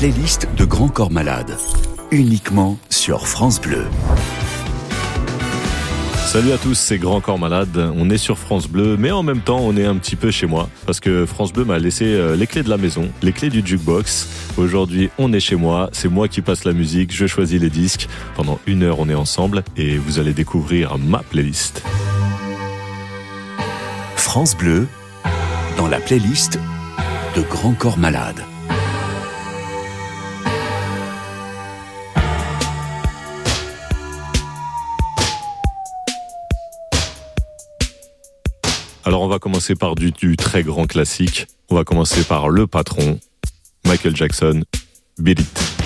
playlist de Grand Corps Malade, uniquement sur France Bleu. Salut à tous, c'est Grand Corps Malade. On est sur France Bleu, mais en même temps, on est un petit peu chez moi parce que France Bleu m'a laissé euh, les clés de la maison, les clés du jukebox. Aujourd'hui, on est chez moi, c'est moi qui passe la musique, je choisis les disques. Pendant une heure, on est ensemble et vous allez découvrir ma playlist. France Bleu, dans la playlist de Grand Corps Malade. Commencer par du, très grand classique. On va commencer par le patron, Michael Jackson, Beat It.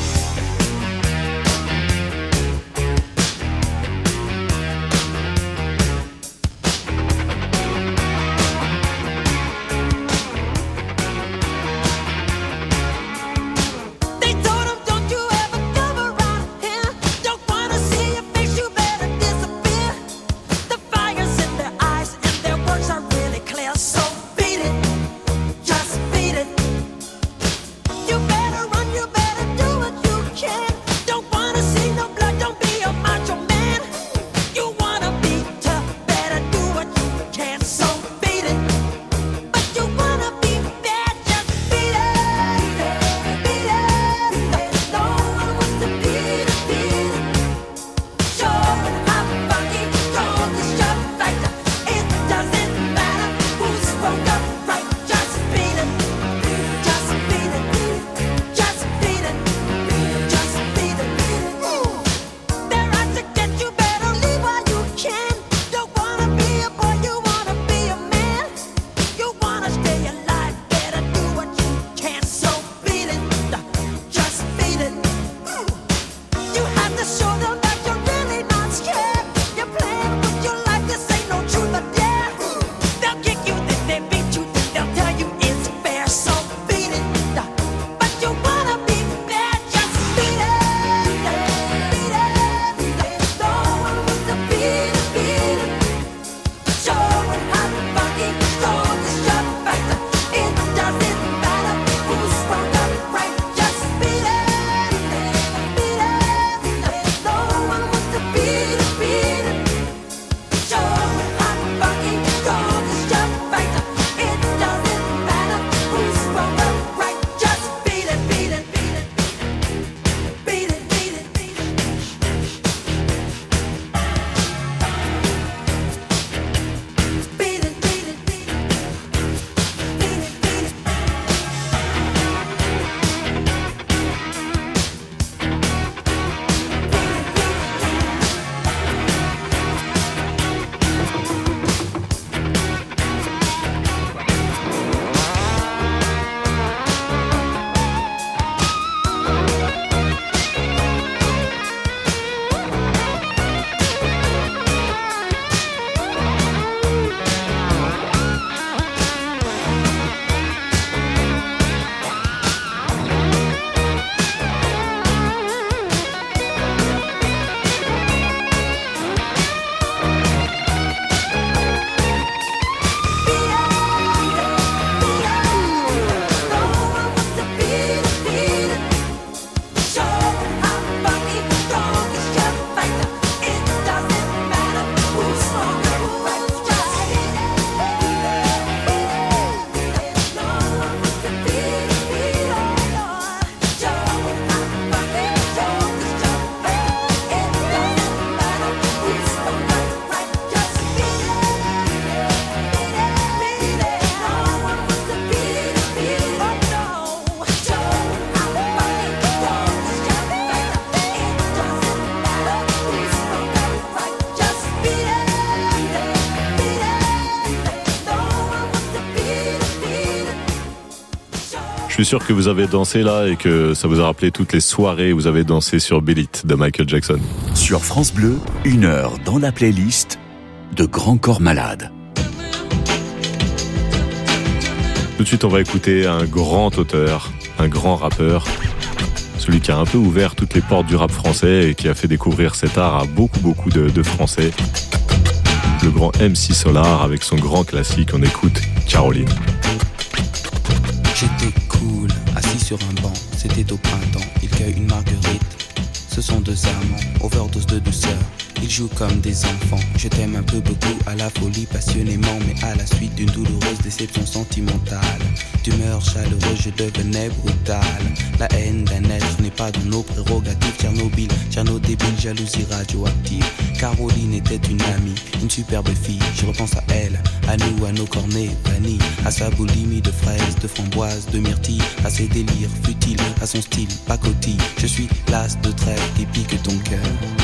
Suis sûr que vous avez dansé là et que ça vous a rappelé toutes les soirées où vous avez dansé sur Billy de Michael Jackson. Sur France Bleu, une heure dans la playlist de Grand Corps Malade. Tout de suite, on va écouter un grand auteur, un grand rappeur, celui qui a un peu ouvert toutes les portes du rap français et qui a fait découvrir cet art à beaucoup, beaucoup de, de Français. Le grand MC Solar avec son grand classique, on écoute Caroline. C'était au printemps. Il cueille une marguerite. Ce sont deux amants, overdose de douceur. Ils jouent comme des enfants. Je t'aime un peu beaucoup à la folie, passionnément, mais à la suite d'une douloureuse déception sentimentale. D'humeur chaleureuse, je devenais brutal. La haine d'un être n'est pas dans nos prérogatives. Tchernobyl, Tcherno débile, jalousie radioactive. Caroline était une amie, une superbe fille. Je repense à elle, à nous, à nos cornets bannis, à sa boulimie de fraises, de framboises, de myrtilles, à ses délires futiles, à son style pacotille. Je suis l'as de trêve qui pique ton cœur.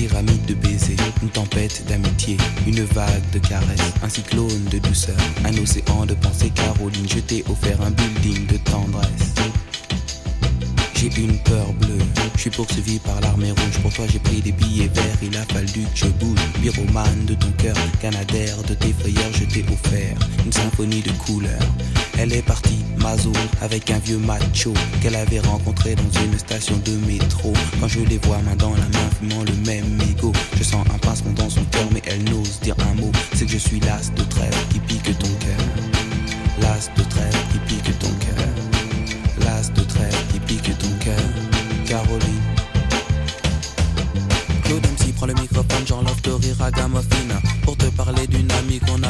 pyramide de baisers, une tempête d'amitié, une vague de caresses, un cyclone de douceur, un océan de pensées. Caroline, je t'ai offert un building de tendresse. J'ai une peur bleue, je suis poursuivi par l'armée rouge. Pour toi, j'ai pris des billets verts, il a fallu que je bouge. Pyromane de ton cœur, canadaire de tes frayeurs, je t'ai offert une symphonie de couleurs. Elle est partie, Mazo, avec un vieux macho qu'elle avait rencontré dans une station de métro. Quand je les vois main dans la main, fumant le même mégot, je sens un pincement dans son cœur, mais elle n'ose dire un mot. C'est que je suis l'as de trêve qui pique ton cœur. L'as de trêve qui pique ton cœur. L'as de trêve qui pique ton cœur. Caroline. Claude MC prend le microphone, j'enlève de rire à Gamophine Pour te parler d'une amie qu'on était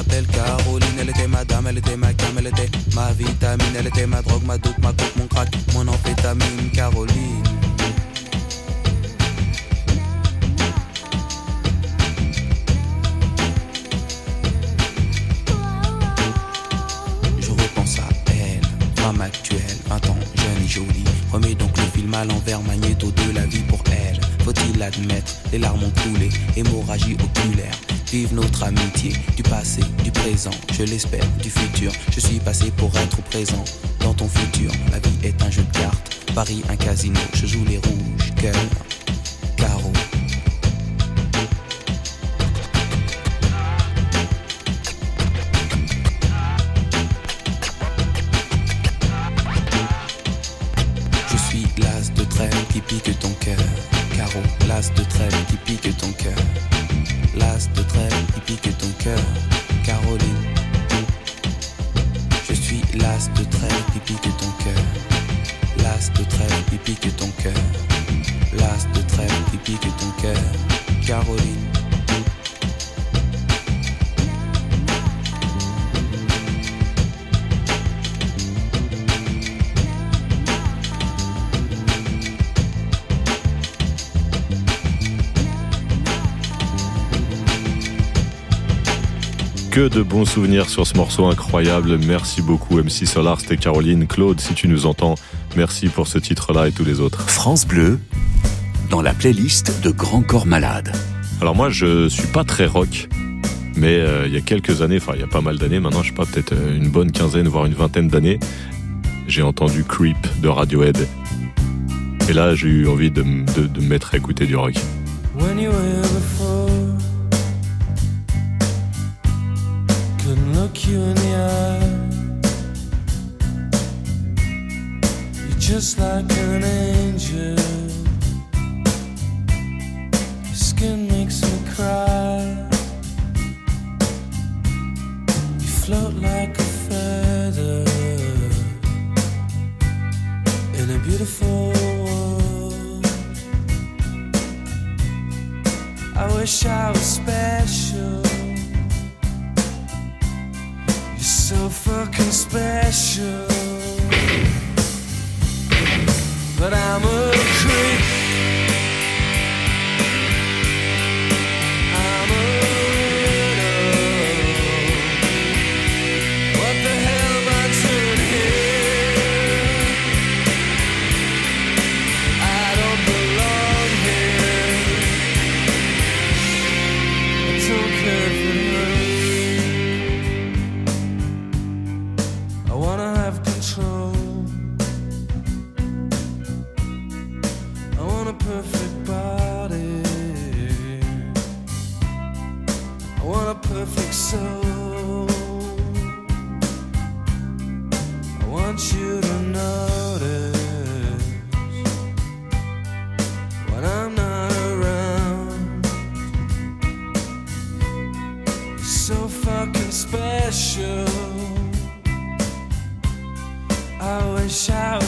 ma dame, elle était ma cam, elle était ma vitamine Elle était ma drogue, ma doute, ma coupe, mon crack, mon amphétamine Caroline. Je repense à elle, femme actuelle, 20 ans, jeune et jolie. Remets donc le film à l'envers, magnéto de la vie pour elle. Faut-il l'admettre, les larmes ont coulé, hémorragie oculaire. Vive notre amitié, du passé, du présent, je l'espère, du futur. Je suis passé pour être présent dans ton futur. La vie est un jeu de cartes, Paris un casino, je joue les rouges, cœur, Que de bons souvenirs sur ce morceau incroyable. Merci beaucoup MC Solar, c'était Caroline. Claude, si tu nous entends, merci pour ce titre-là et tous les autres. France Bleu, dans la playlist de Grand Corps Malade. Alors moi, je suis pas très rock, mais euh, il y a quelques années, enfin il y a pas mal d'années maintenant, je sais pas, peut-être euh, une bonne quinzaine, voire une vingtaine d'années, j'ai entendu Creep de Radiohead. Et là, j'ai eu envie de, m- de- de me mettre à écouter du rock. when you were before. Eye. You're just like an angel. Your skin makes me cry. You float like a feather in a beautiful world. I wish I was special. So fucking special. But I'm a creep. so fucking special. I wish I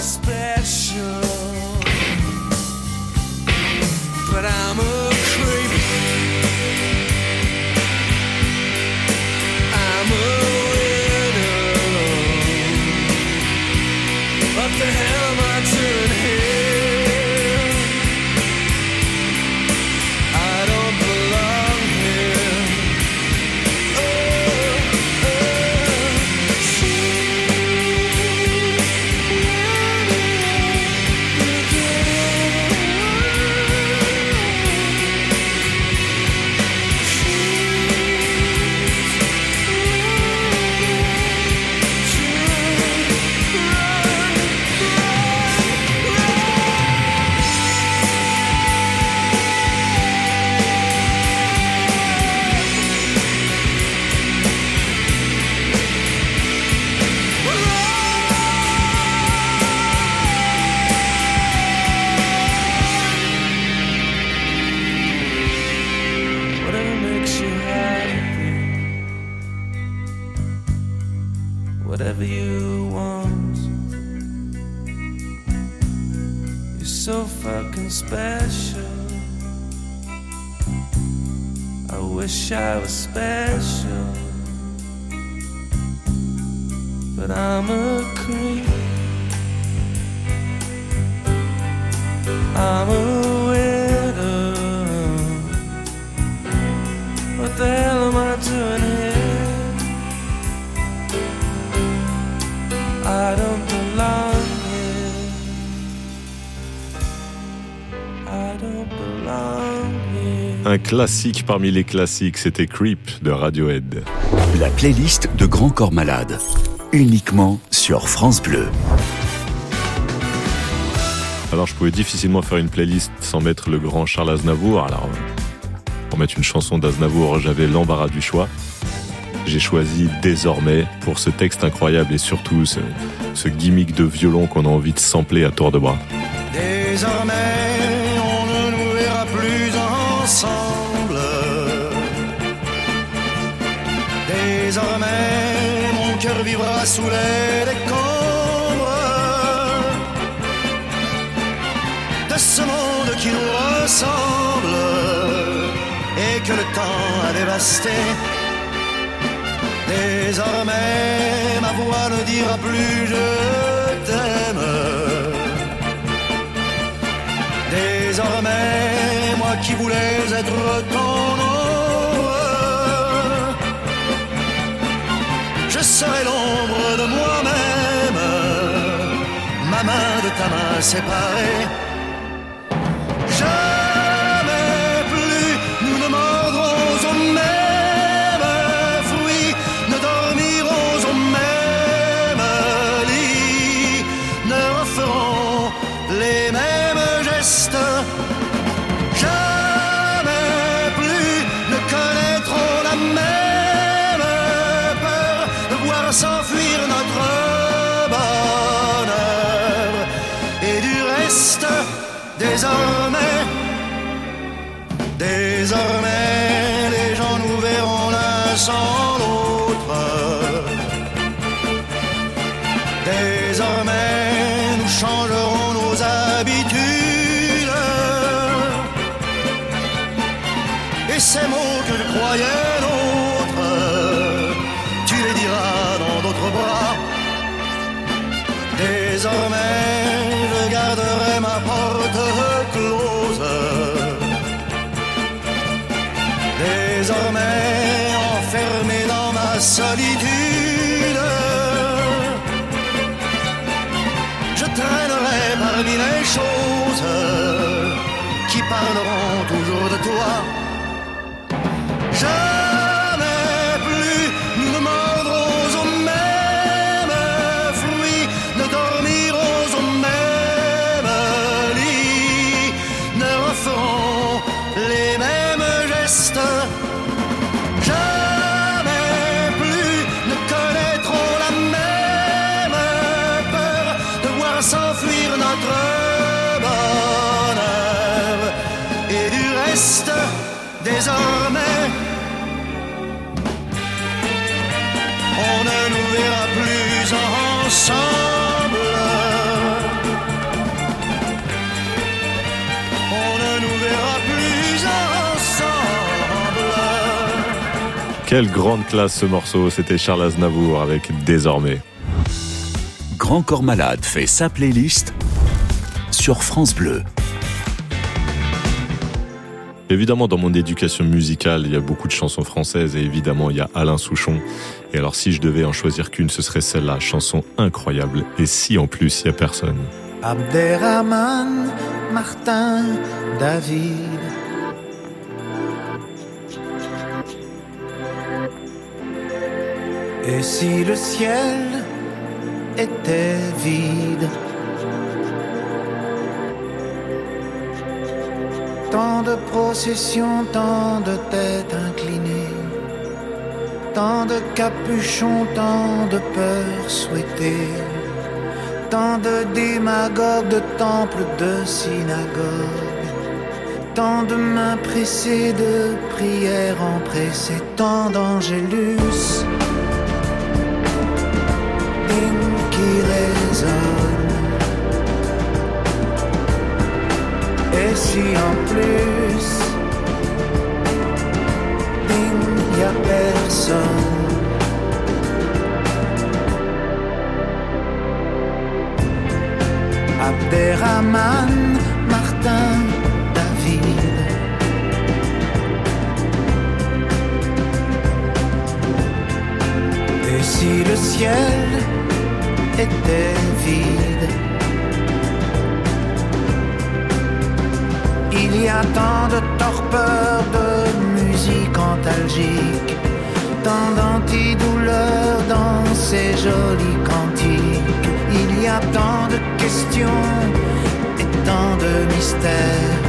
Un classique parmi les classiques, c'était Creep de Radiohead. La playlist de Grand Corps Malade. Uniquement sur France Bleu. Alors je pouvais difficilement faire une playlist sans mettre le grand Charles Aznavour. Alors pour mettre une chanson d'Aznavour, j'avais l'embarras du choix. J'ai choisi désormais pour ce texte incroyable et surtout ce, ce gimmick de violon qu'on a envie de sampler à tour de bras. Désormais, vivra sous les décombres de ce monde qui nous ressemble et que le temps a dévasté. Désormais, ma voix ne dira plus je t'aime. Désormais, moi qui voulais être ton je serai l'ombre de moi-même, ma main de ta main séparée. Voir s'enfuir notre bonheur. Et du reste, désormais, désormais, les gens nous verront l'un sans l'autre. Quelle grande classe ce morceau, c'était Charles Aznavour avec Désormais. Grand Corps Malade fait sa playlist sur France Bleu. Évidemment, dans mon éducation musicale, il y a beaucoup de chansons françaises et évidemment, il y a Alain Souchon. Et alors, si je devais en choisir qu'une, ce serait celle-là, chanson incroyable. Et si en plus, il y a personne. Abderrahman, Martin, David. Et si le ciel était vide? Tant de processions, tant de têtes inclinées, tant de capuchons, tant de peurs souhaitées, tant de démagogues, de temples, de synagogues, tant de mains pressées, de prières empressées, tant d'angélus, en plus, il n'y a personne. Abderrahman, Martin, David. Et si le ciel était vide? Il y a tant de torpeur, de musique antalgique, tant d'antidouleurs dans ces jolis cantiques. Il y a tant de questions et tant de mystères,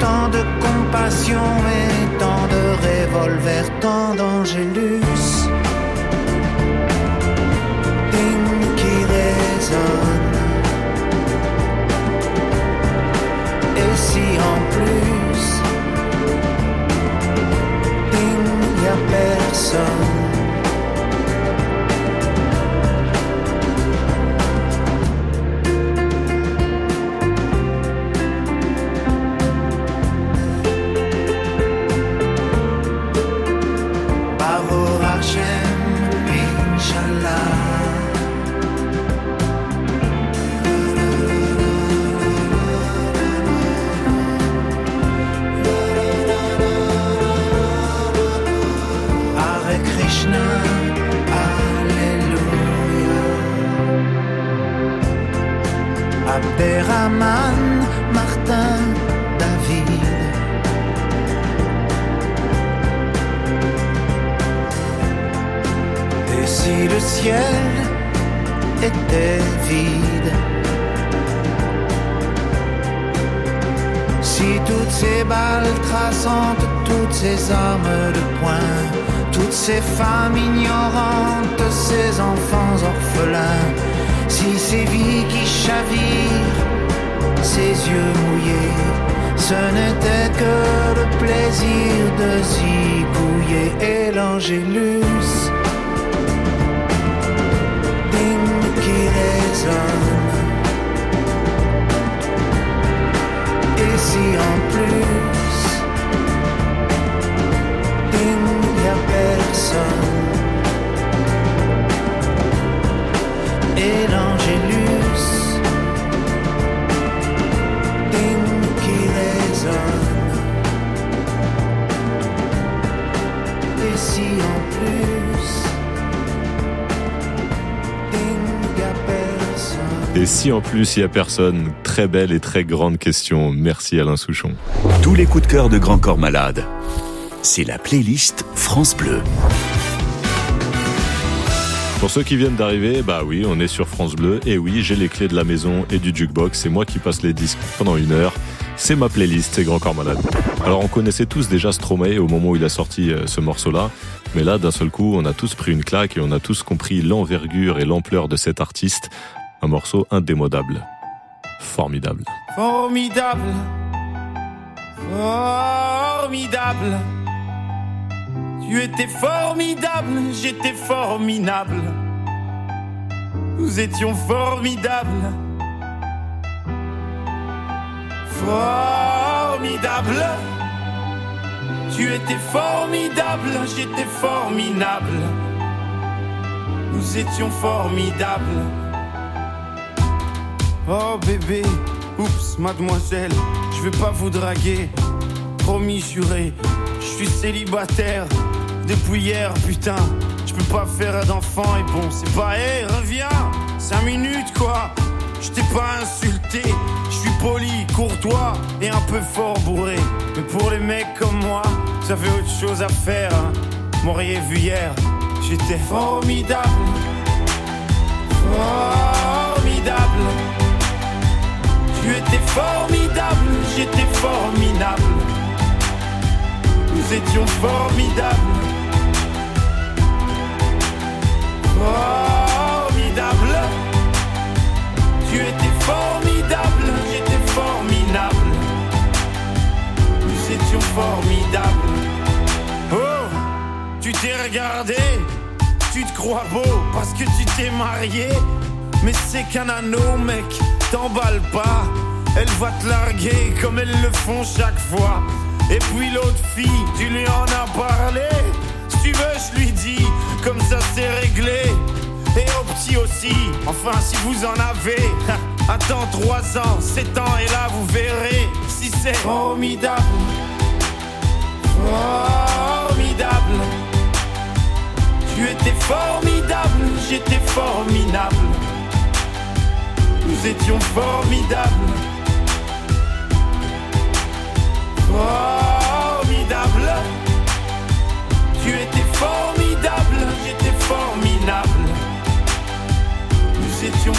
tant de compassion et tant de revolvers, tant d'angélus. Hymne qui résonne. Personne. Abderrahman, Martin, David. Et si le ciel était vide? Si toutes ces balles traçantes, toutes ces armes de poing, toutes ces femmes ignorantes, ces enfants orphelins, si ces vies qui chavirent, ces yeux mouillés, ce n'était que le plaisir de zigouiller. Et l'angélus, Et si en plus, il n'y a personne. Et si en plus il y a personne Très belle et très grande question. Merci Alain Souchon. Tous les coups de cœur de Grand Corps Malade. C'est la playlist France Bleu. Pour ceux qui viennent d'arriver, bah oui, on est sur France Bleu. Et oui, j'ai les clés de la maison et du jukebox. C'est moi qui passe les disques pendant une heure. C'est ma playlist, c'est Grand Corps Malade. Alors on connaissait tous déjà Stromae au moment où il a sorti euh, ce morceau-là. Mais là, d'un seul coup, on a tous pris une claque et on a tous compris l'envergure et l'ampleur de cet artiste. Un morceau indémodable. Formidable. Formidable. Formidable. Tu étais formidable, j'étais formidable. Nous étions formidables. Formidable. Tu étais formidable, j'étais formidable. Nous étions formidables. Oh bébé, oups, mademoiselle, je vais pas vous draguer. Promis, juré, je suis célibataire depuis hier, putain. Je peux pas faire d'enfant et bon, c'est pas, hé, reviens, cinq minutes quoi. Je t'ai pas insulté, je suis poli, courtois et un peu fort bourré. Mais pour les mecs comme moi, ça fait autre chose à faire. Hein. M'auriez vu hier, j'étais formidable. Formidable. Tu étais formidable, j'étais formidable. Nous étions formidables. Formidable. Tu étais formidable, j'étais formidable. Nous étions formidables. Oh, tu t'es regardé, tu te crois beau parce que tu t'es marié. Mais c'est qu'un anneau, mec, t'emballe pas. elle va te larguer comme elles le font chaque fois. Et puis l'autre fille, tu lui en as parlé. Si tu veux, je lui dis, comme ça c'est réglé. Et au petit aussi, enfin si vous en avez. Attends 3 ans, 7 ans et là vous verrez si c'est formidable. Formidable. Tu étais formidable, j'étais formidable. Nous étions formidables. Formidable. Étions.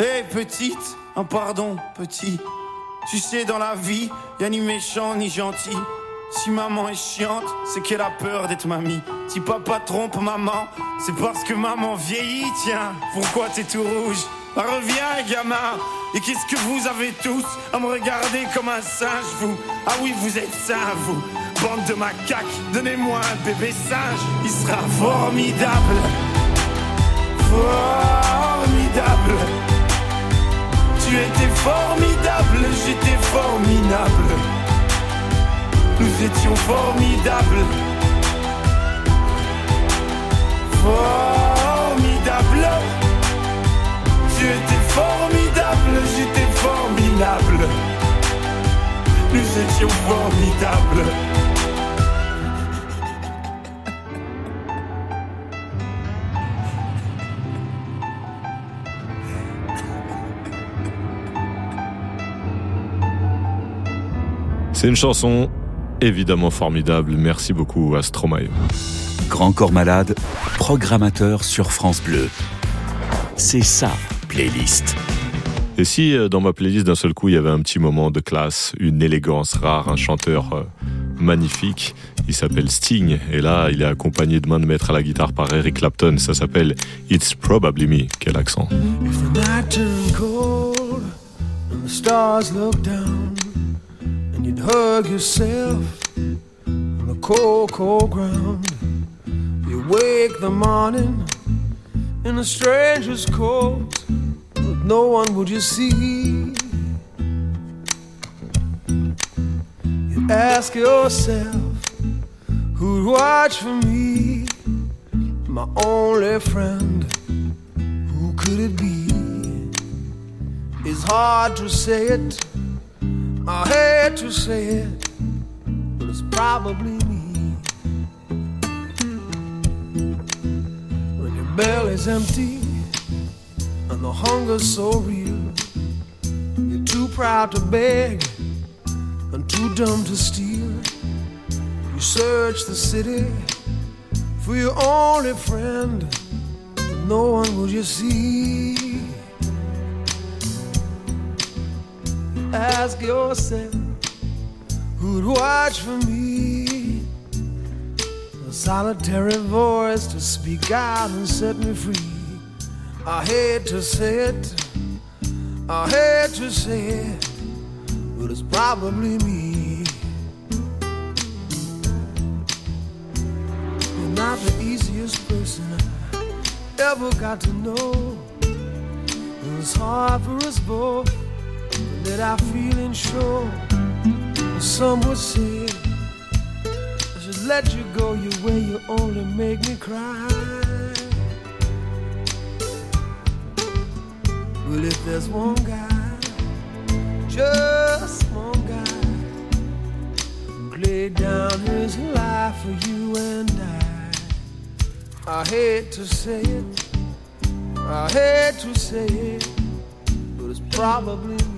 Hé petite, un pardon petit. Tu sais dans la vie, y a ni méchant ni gentil. Si maman est chiante, c'est qu'elle a peur d'être mamie. Si papa trompe maman, c'est parce que maman vieillit, tiens. Pourquoi t'es tout rouge? Ah, Reviens, gamin. Et qu'est-ce que vous avez tous à me regarder comme un singe, vous? Ah oui, vous êtes sains, vous. Bande de macaques, donnez-moi un bébé singe. Il sera formidable. Formidable. Tu étais formidable, j'étais formidable. Nous étions formidables. Formidable. Tu étais formidable, j'étais formidable. Nous étions formidables. C'est une chanson évidemment formidable. Merci beaucoup à Stromae. Grand Corps Malade, programmateur sur France Bleu. C'est ça, playlist. Et si euh, dans ma playlist d'un seul coup il y avait un petit moment de classe, une élégance rare, un chanteur euh, magnifique, il s'appelle Sting et là il est accompagné de main de maître à la guitare par Eric Clapton, ça s'appelle It's Probably Me. Quel accent. You wake the morning in a stranger's no one would you see. You ask yourself, who'd watch for me, my only friend? Who could it be? It's hard to say it. I hate to say it, but it's probably me. When your belly's empty and the hunger's so real, you're too proud to beg and too dumb to steal. You search the city for your only friend but no one will you see. Ask yourself who'd watch for me. A solitary voice to speak out and set me free. I hate to say it, I hate to say it, but it's probably me. You're not the easiest person I ever got to know. It's hard for us both that I feeling sure. Some would say I should let you go your way. You only make me cry. Well, if there's one guy, just one guy, who laid down his life for you and I. I hate to say it. I hate to say it, but it's probably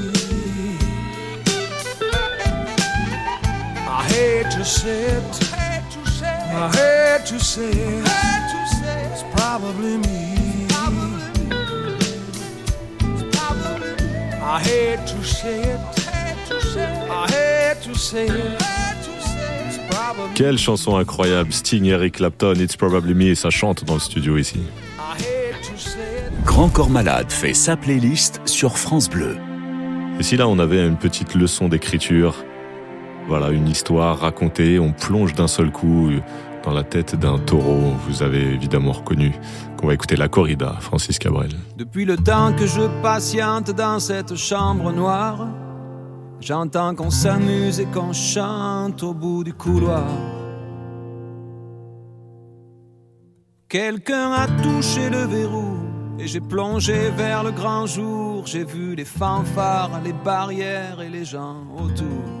To say it. I hate to say it. It's probably me. I hate to say it. I hate to say it. It's probably Quelle chanson incroyable, Sting, Eric Clapton, It's Probably Me, et ça chante dans le studio ici. Grand Corps Malade fait sa playlist sur France Bleu. Et si là on avait une petite leçon d'écriture, voilà, une histoire racontée, on plonge d'un seul coup dans la tête d'un taureau, vous avez évidemment reconnu qu'on va écouter la corrida, Francis Cabrel. Depuis le temps que je patiente dans cette chambre noire, j'entends qu'on s'amuse et qu'on chante au bout du couloir. Quelqu'un a touché le verrou et j'ai plongé vers le grand jour. J'ai vu les fanfares, les barrières et les gens autour.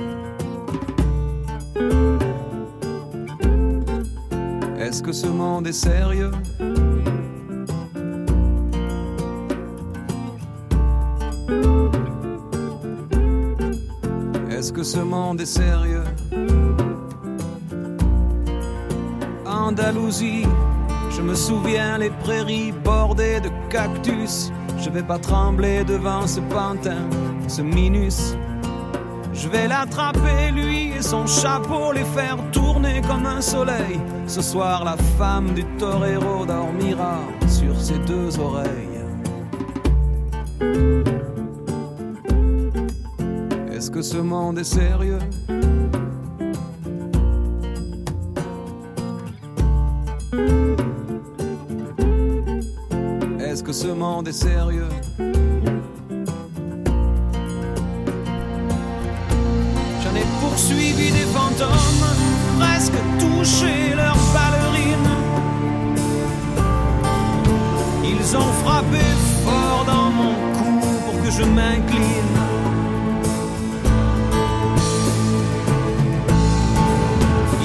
Est-ce que ce monde est sérieux Est-ce que ce monde est sérieux Andalousie, je me souviens les prairies bordées de cactus. Je vais pas trembler devant ce pantin, ce minus. Je vais l'attraper, lui et son chapeau, les faire tourner comme un soleil. Ce soir, la femme du torero dormira sur ses deux oreilles. Est-ce que ce monde est sérieux? Est-ce que ce monde est sérieux? J'en ai poursuivi des fantômes, presque touché Frappé fort dans mon cou pour que je m'incline.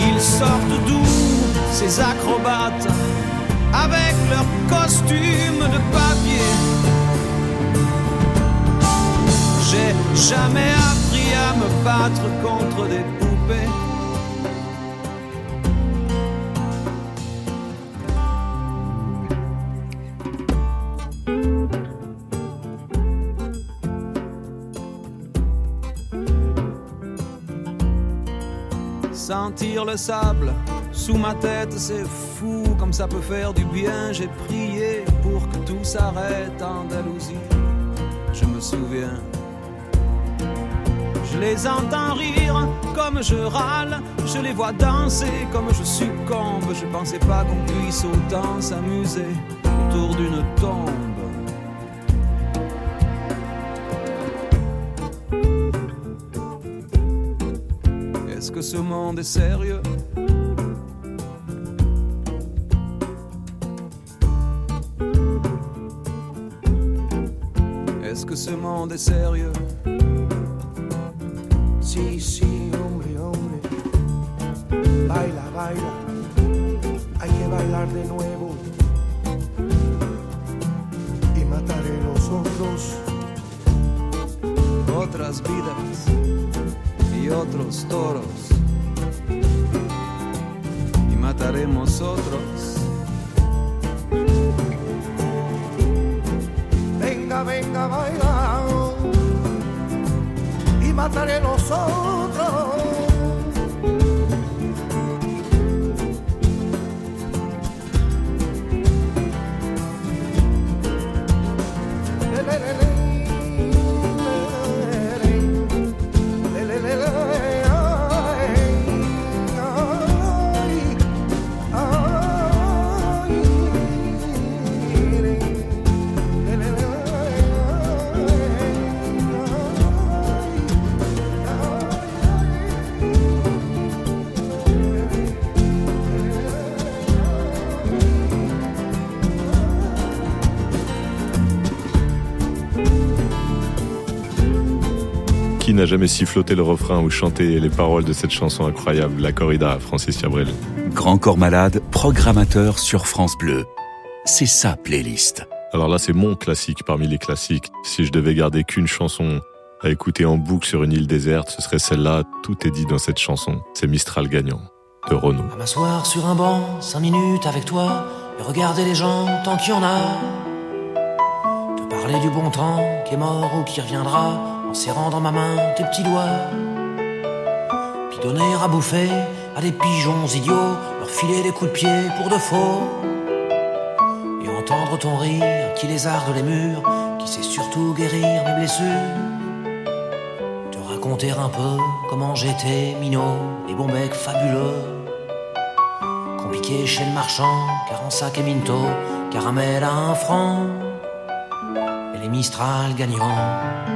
Ils sortent d'où ces acrobates avec leurs costumes de papier. J'ai jamais appris à me battre contre des Sentir le sable sous ma tête, c'est fou comme ça peut faire du bien. J'ai prié pour que tout s'arrête Andalousie. Je me souviens. Je les entends rire comme je râle, je les vois danser comme je succombe. Je pensais pas qu'on puisse autant s'amuser autour d'une tombe. Que ce monde est sérieux Est-ce que ce monde est sérieux Si, si, hombre, hombre. Baila, baila. Hay empezar de nuevo y mataré los otros. Otras vidas y otros toros. Mataremos otros. Venga, venga, baila y mataré los n'a jamais siffloté le refrain ou chanté les paroles de cette chanson incroyable, La Corrida, Francis Cabrel Grand Corps Malade, programmateur sur France Bleu. C'est sa playlist. Alors là, c'est mon classique parmi les classiques. Si je devais garder qu'une chanson à écouter en boucle sur une île déserte, ce serait celle-là. Tout est dit dans cette chanson. C'est Mistral gagnant de Renaud. À m'asseoir sur un banc, cinq minutes avec toi, et regarder les gens tant qu'il y en a. Te parler du bon temps qui est mort ou qui reviendra, en serrant dans ma main tes petits doigts. Puis donner à bouffer à des pigeons idiots, leur filer des coups de pied pour de faux. Et entendre ton rire qui lézarde les murs, qui sait surtout guérir mes blessures. Te raconter un peu comment j'étais minot, les bons mecs fabuleux. Compliqué chez le marchand, car en sac et minto, caramel à un franc, et les Mistral gagnants.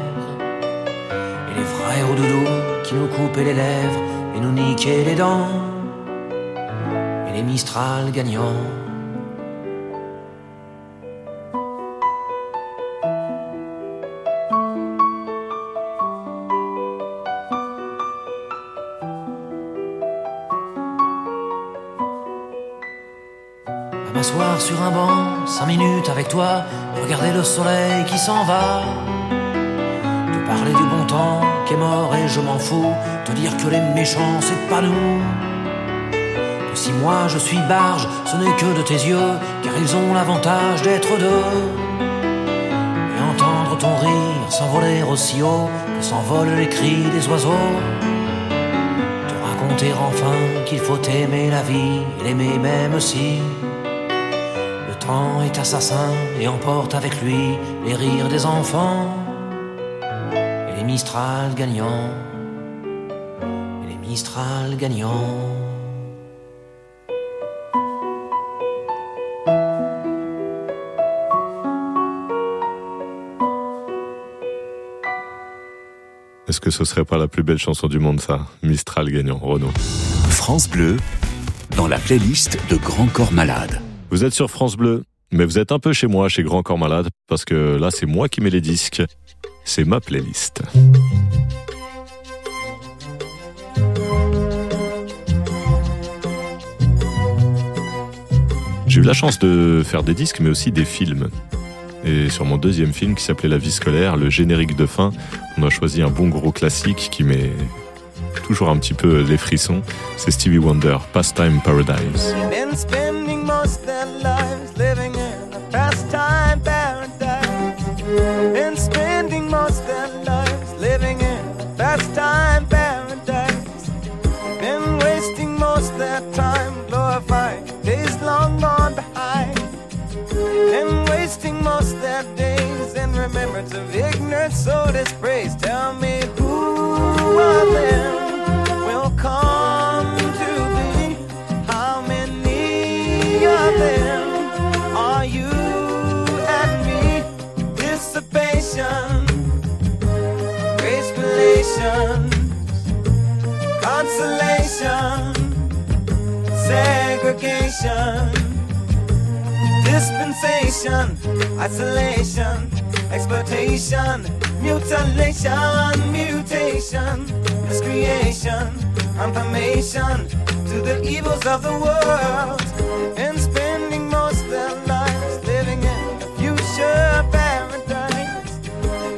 et les frères au qui nous coupaient les lèvres et nous niquaient les dents et les Mistral gagnants. À m'asseoir sur un banc, cinq minutes avec toi, et regarder le soleil qui s'en va. Parler du bon temps qui est mort et je m'en fous. Te dire que les méchants c'est pas nous. Si moi je suis barge, ce n'est que de tes yeux, car ils ont l'avantage d'être deux. Et entendre ton rire s'envoler aussi haut que s'envolent les cris des oiseaux. Te raconter enfin qu'il faut aimer la vie l'aimer même si le temps est assassin et emporte avec lui les rires des enfants Mistral gagnants et les Mistral gagnants. Est-ce que ce serait pas la plus belle chanson du monde, ça Mistral gagnant, Renaud? France Bleu, dans la playlist de Grand Corps Malade. Vous êtes sur France Bleu, mais vous êtes un peu chez moi, chez Grand Corps Malade, parce que là, c'est moi qui mets les disques. C'est ma playlist. J'ai eu la chance de faire des disques, mais aussi des films. Et sur mon deuxième film qui s'appelait La vie scolaire, le générique de fin, on a choisi un bon gros classique qui met toujours un petit peu les frissons. C'est Stevie Wonder, Pastime Paradise. earth so disgraced. Tell me who of them will come to be? How many of them are you and me? Dissipation, grace consolation, segregation, dispensation, isolation exploitation, mutilation, mutation, miscreation, confirmation to the evils of the world, and spending most their lives living in the future paradise,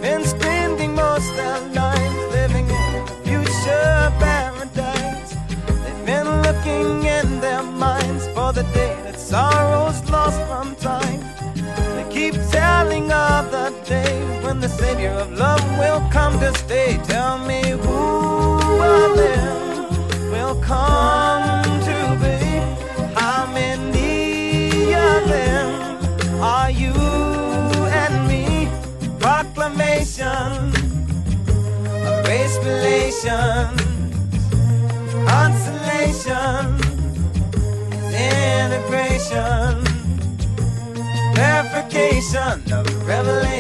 and spending most their lives living in the future paradise. They've been looking in their minds for the day that sorrow's day when the Savior of love will come to stay. Tell me who of them will come to be? How many of them are you and me? Proclamation of race relations, consolation, integration verification of revelation,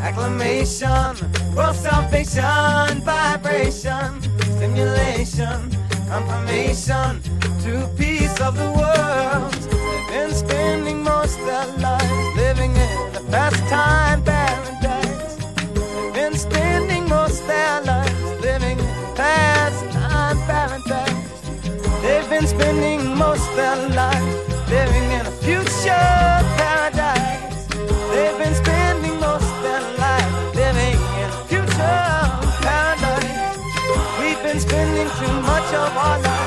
acclamation, world salvation, vibration, stimulation, confirmation to peace of the world. They've been spending most their lives living in a pastime paradise. They've been spending most their lives living in pastime paradise. They've been spending most their lives Shabala.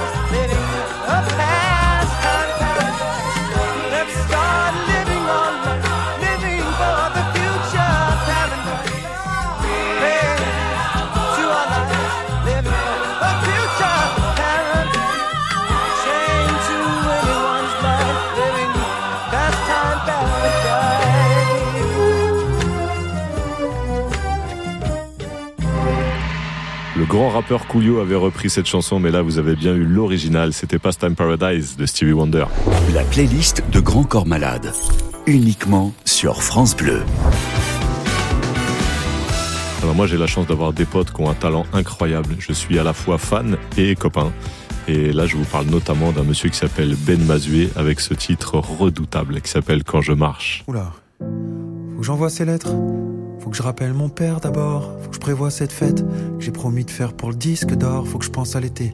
Grand rappeur Coolio avait repris cette chanson, mais là vous avez bien eu l'original. C'était Pastime Paradise de Stevie Wonder. La playlist de Grand Corps Malade. Uniquement sur France Bleu. Alors moi j'ai la chance d'avoir des potes qui ont un talent incroyable. Je suis à la fois fan et copain. Et là je vous parle notamment d'un monsieur qui s'appelle Ben Mazué avec ce titre redoutable qui s'appelle Quand je marche. Oula, faut que j'envoie ces lettres. Faut que je rappelle mon père d'abord. Faut que je prévoie cette fête que j'ai promis de faire pour le disque d'or. Faut que je pense à l'été.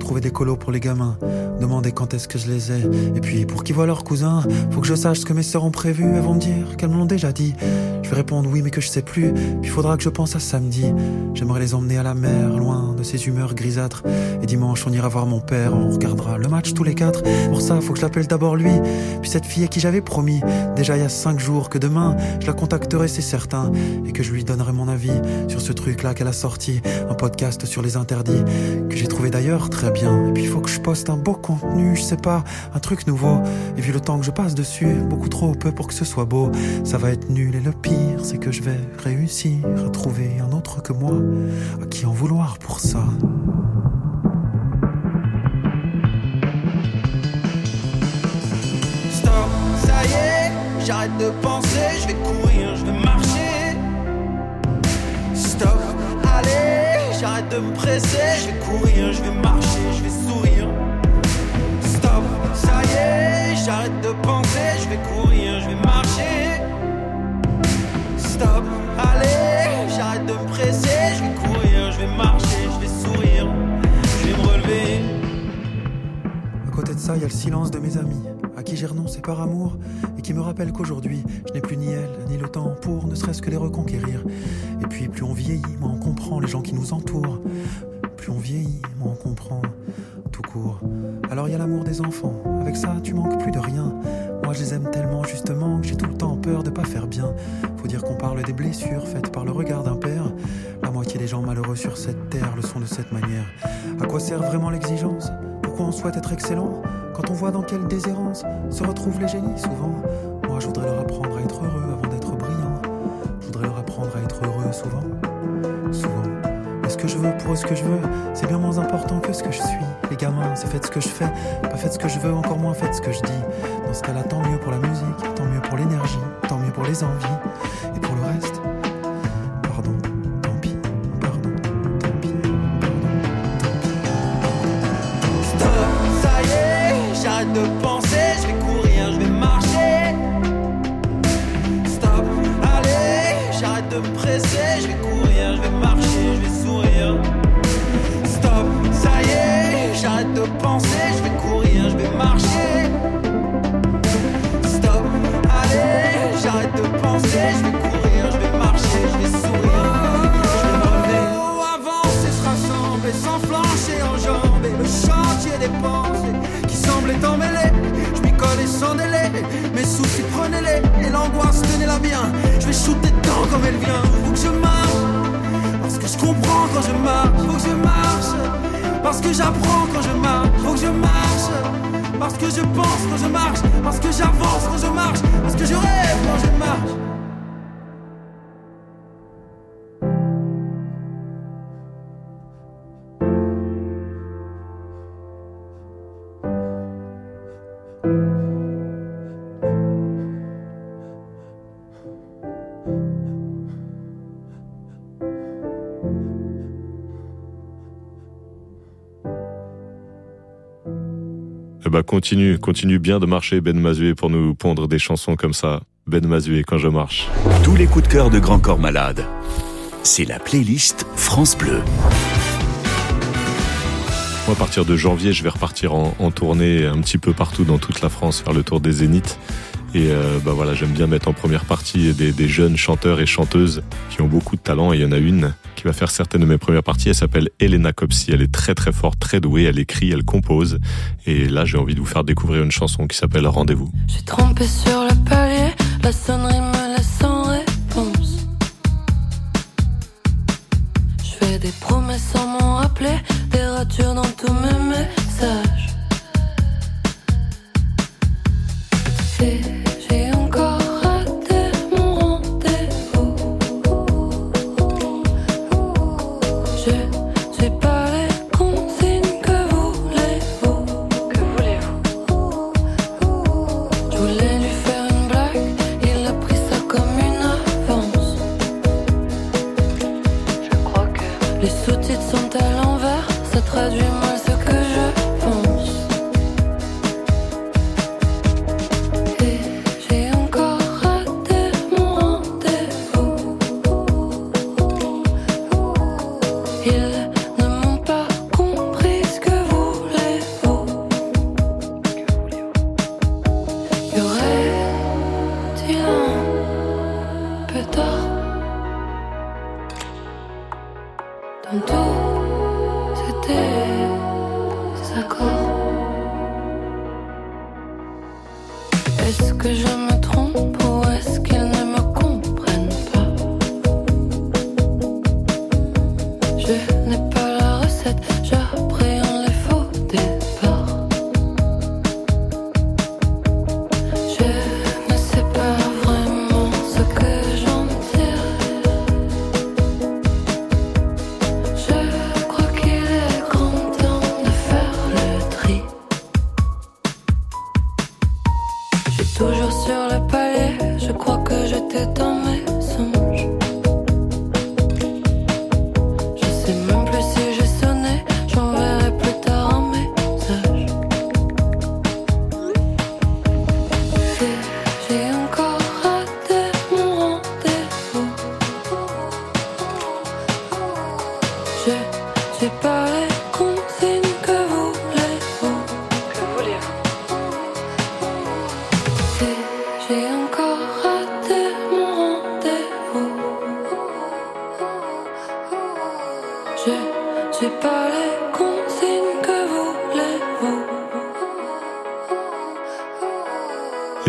Trouver des colos pour les gamins. Demander quand est-ce que je les ai. Et puis pour qu'ils voient leurs cousins, faut que je sache ce que mes sœurs ont prévu. Elles vont me dire qu'elles me l'ont déjà dit. Je vais répondre oui, mais que je sais plus. Puis faudra que je pense à samedi. J'aimerais les emmener à la mer, loin de ces humeurs grisâtres. Et dimanche, on ira voir mon père. On regardera le match tous les quatre. Pour ça, faut que je l'appelle d'abord lui. Puis cette fille à qui j'avais promis, déjà il y a cinq jours, que demain, je la contacterai, c'est certain. Et que je lui donnerai mon avis sur ce truc-là qu'elle a sorti. Un podcast sur les interdits. Que j'ai trouvé d'ailleurs très bien. Et puis faut que je poste un beau contenu, je sais pas, un truc nouveau. Et vu le temps que je passe dessus, beaucoup trop peu pour que ce soit beau. Ça va être nul et le pire, c'est que je vais réussir à trouver un autre que moi. À qui en vouloir pour ça Stop, ça y est, j'arrête de penser, je vais courir, je vais marcher. Stop, allez, j'arrête de me presser, je vais courir, je vais marcher, je vais sourire. Stop, ça y est, j'arrête de penser, je vais courir, je vais marcher. Stop, allez, j'arrête de me presser, je vais courir, je vais marcher, je vais sourire, je vais me relever. À côté de ça, il y a le silence de mes amis, à qui j'ai renoncé par amour, et qui me rappellent qu'aujourd'hui, je n'ai plus ni elle, ni le temps pour ne serait-ce que les reconquérir. Et puis, plus on vieillit, moins on comprend les gens qui nous entourent. On vieillit, on comprend tout court. Alors il y a l'amour des enfants, avec ça, tu manques plus de rien. Moi, je les aime tellement justement que j'ai tout le temps peur de pas faire bien. Faut dire qu'on parle des blessures faites par le regard d'un père. La moitié des gens malheureux sur cette terre le sont de cette manière. À quoi sert vraiment l'exigence? Pourquoi on souhaite être excellent? Quand on voit dans quelle déshérence se retrouvent les génies souvent Moi, je voudrais leur apprendre à être heureux avant d'être brillant. Je voudrais leur apprendre à être heureux souvent. Veux pour ce que je veux, c'est bien moins important que ce que je suis. Les gamin. C'est faites ce que je fais, pas faites ce que je veux, encore moins faites ce que je dis. Dans ce cas-là, tant mieux pour la musique, tant mieux pour l'énergie, tant mieux pour les envies. Elle vient. Faut que je marche, parce que je comprends quand je marche. Faut que je marche, parce que j'apprends quand je marche. Faut que je marche, parce que je pense quand je marche. Parce que j'avance quand je marche. Parce que je rêve quand je marche. Ben, continue, continue bien de marcher, Ben Mazué, pour nous pondre des chansons comme ça. Ben Mazué, quand je marche. Tous les coups de cœur de Grand Corps Malade. C'est la playlist France Bleu. Moi, à partir de janvier, je vais repartir en, en tournée un petit peu partout dans toute la France, faire le tour des zéniths. Et euh, bah voilà, j'aime bien mettre en première partie des, des jeunes chanteurs et chanteuses qui ont beaucoup de talent. Et il y en a une va faire certaines de mes premières parties. Elle s'appelle Elena Copsi. Elle est très très forte, très douée. Elle écrit, elle compose. Et là, j'ai envie de vous faire découvrir une chanson qui s'appelle Rendez-vous. J'ai trempé sur le palier, la sonnerie me laisse sans réponse. Je fais des promesses sans m'en rappeler,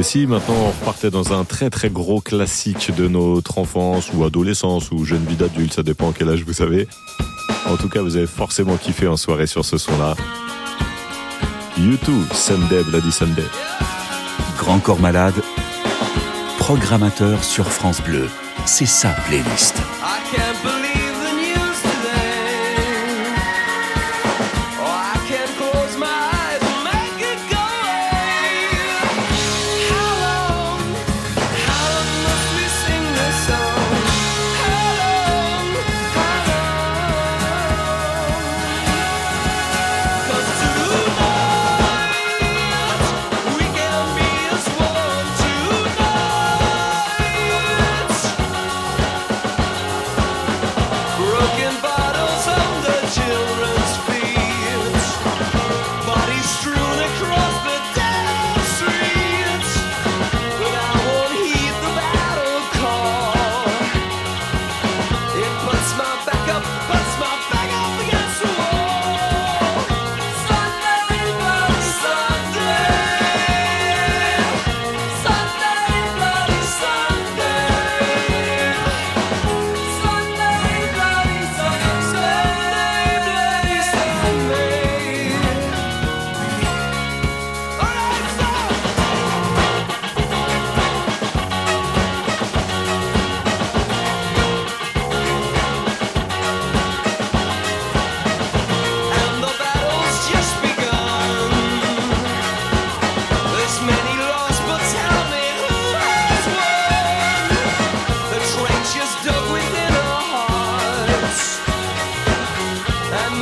Et si maintenant on repartait dans un très très gros classique de notre enfance ou adolescence ou jeune vie d'adulte, ça dépend quel âge vous avez. En tout cas, vous avez forcément kiffé en soirée sur ce son-là. YouTube, Sunday, Bloody Sunday. Grand Corps Malade, programmateur sur France Bleu. C'est sa playlist.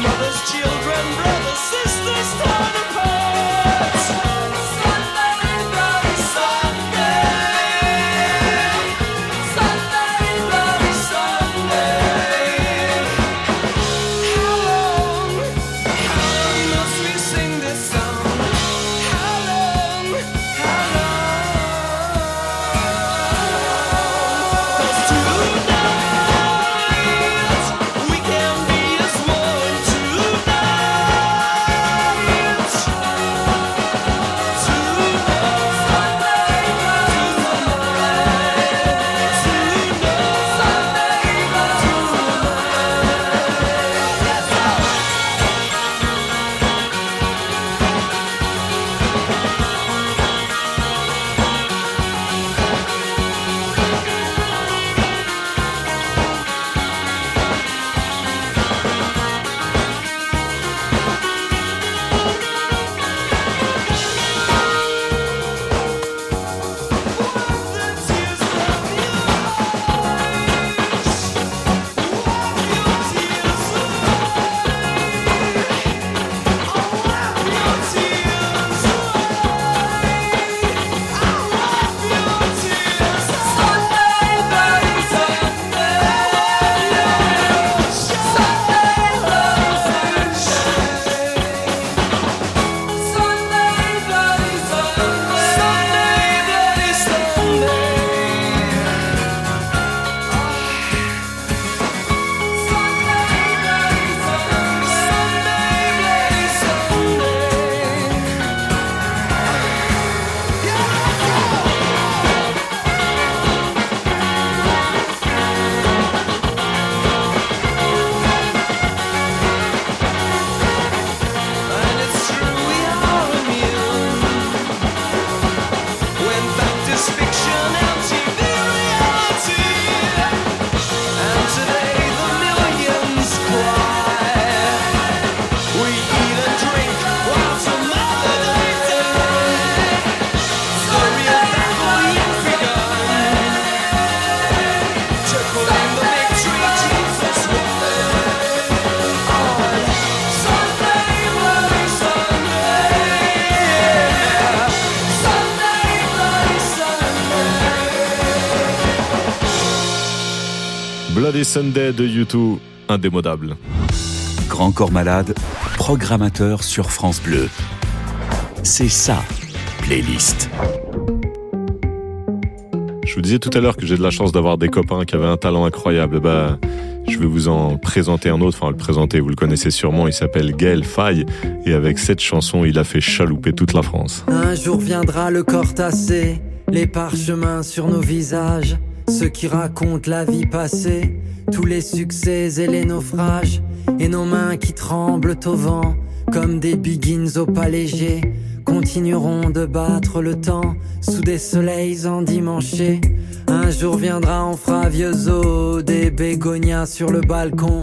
mother's children. Sunday de YouTube, indémodable. Grand Corps Malade, programmateur sur France Bleu. C'est ça, playlist. Je vous disais tout à l'heure que j'ai de la chance d'avoir des copains qui avaient un talent incroyable. Bah, je vais vous en présenter un autre, enfin le présenter, vous le connaissez sûrement, il s'appelle Gaël Faye et avec cette chanson, il a fait chalouper toute la France. Un jour viendra le corps tassé, les parchemins sur nos visages, ceux qui racontent la vie passée, tous les succès et les naufrages, et nos mains qui tremblent au vent, comme des biggins au pas léger, continueront de battre le temps sous des soleils endimanchés. Un jour viendra, on fera des bégonias sur le balcon,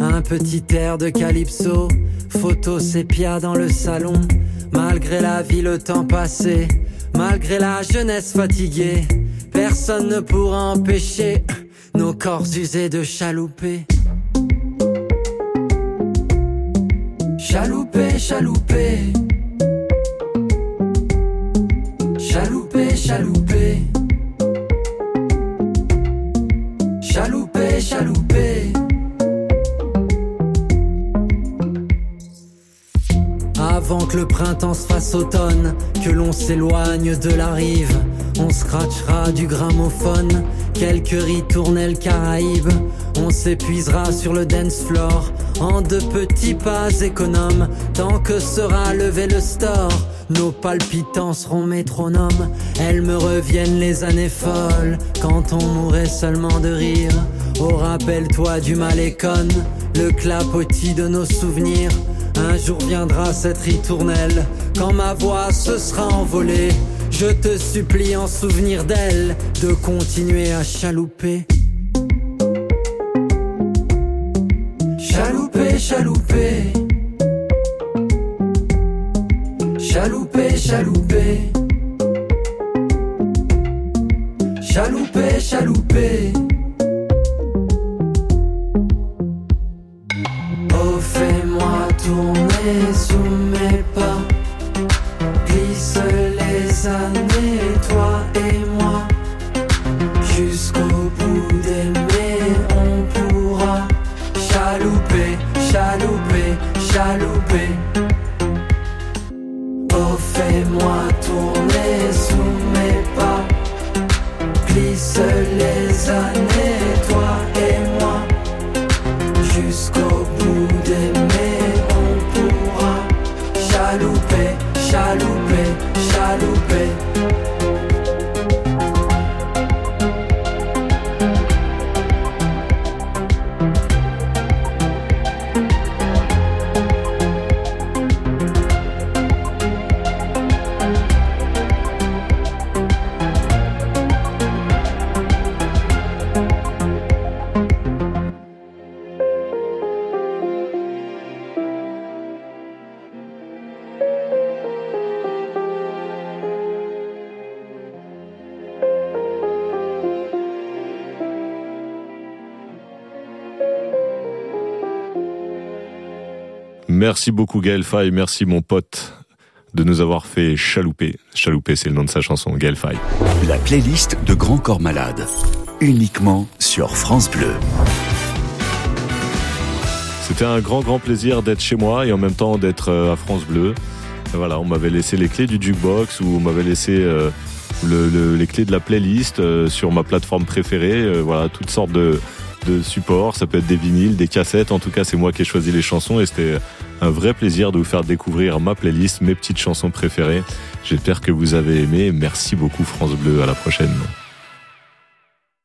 un petit air de calypso, photo sépia dans le salon. Malgré la vie, le temps passé, malgré la jeunesse fatiguée, personne ne pourra empêcher nos corps usés de chalouper. Chalouper, chalouper. Chalouper, chalouper. Chalouper, chalouper. Avant que le printemps se fasse automne, que l'on s'éloigne de la rive, on scratchera du gramophone, quelques ritournelles caraïbes, on s'épuisera sur le dance floor, en de petits pas économes, tant que sera levé le store. Nos palpitants seront métronomes, elles me reviennent les années folles, quand on mourait seulement de rire. Oh, rappelle-toi du malécon, le clapotis de nos souvenirs. Un jour viendra cette ritournelle, quand ma voix se sera envolée. Je te supplie en souvenir d'elle, de continuer à chalouper. Chalouper, chalouper. Chalouper, chalouper. Chalouper, chalouper. Oh, fais-moi tourner sous mes chalouper. Oh, fais-moi Merci beaucoup Gaël Faye, merci mon pote de nous avoir fait chalouper. Chalouper, c'est le nom de sa chanson, Gaël Faye. La playlist de Grand Corps Malade, uniquement sur France Bleu. C'était un grand grand plaisir d'être chez moi et en même temps d'être euh, à France Bleu. Et voilà, on m'avait laissé les clés du jukebox ou on m'avait laissé euh, le, le- les clés de la playlist euh, sur ma plateforme préférée. Euh, voilà, toutes sortes de, de supports. Ça peut être des vinyles, des cassettes. En tout cas, c'est moi qui ai choisi les chansons et c'était un vrai plaisir de vous faire découvrir ma playlist, mes petites chansons préférées. J'espère que vous avez aimé. Merci beaucoup France Bleu. À la prochaine.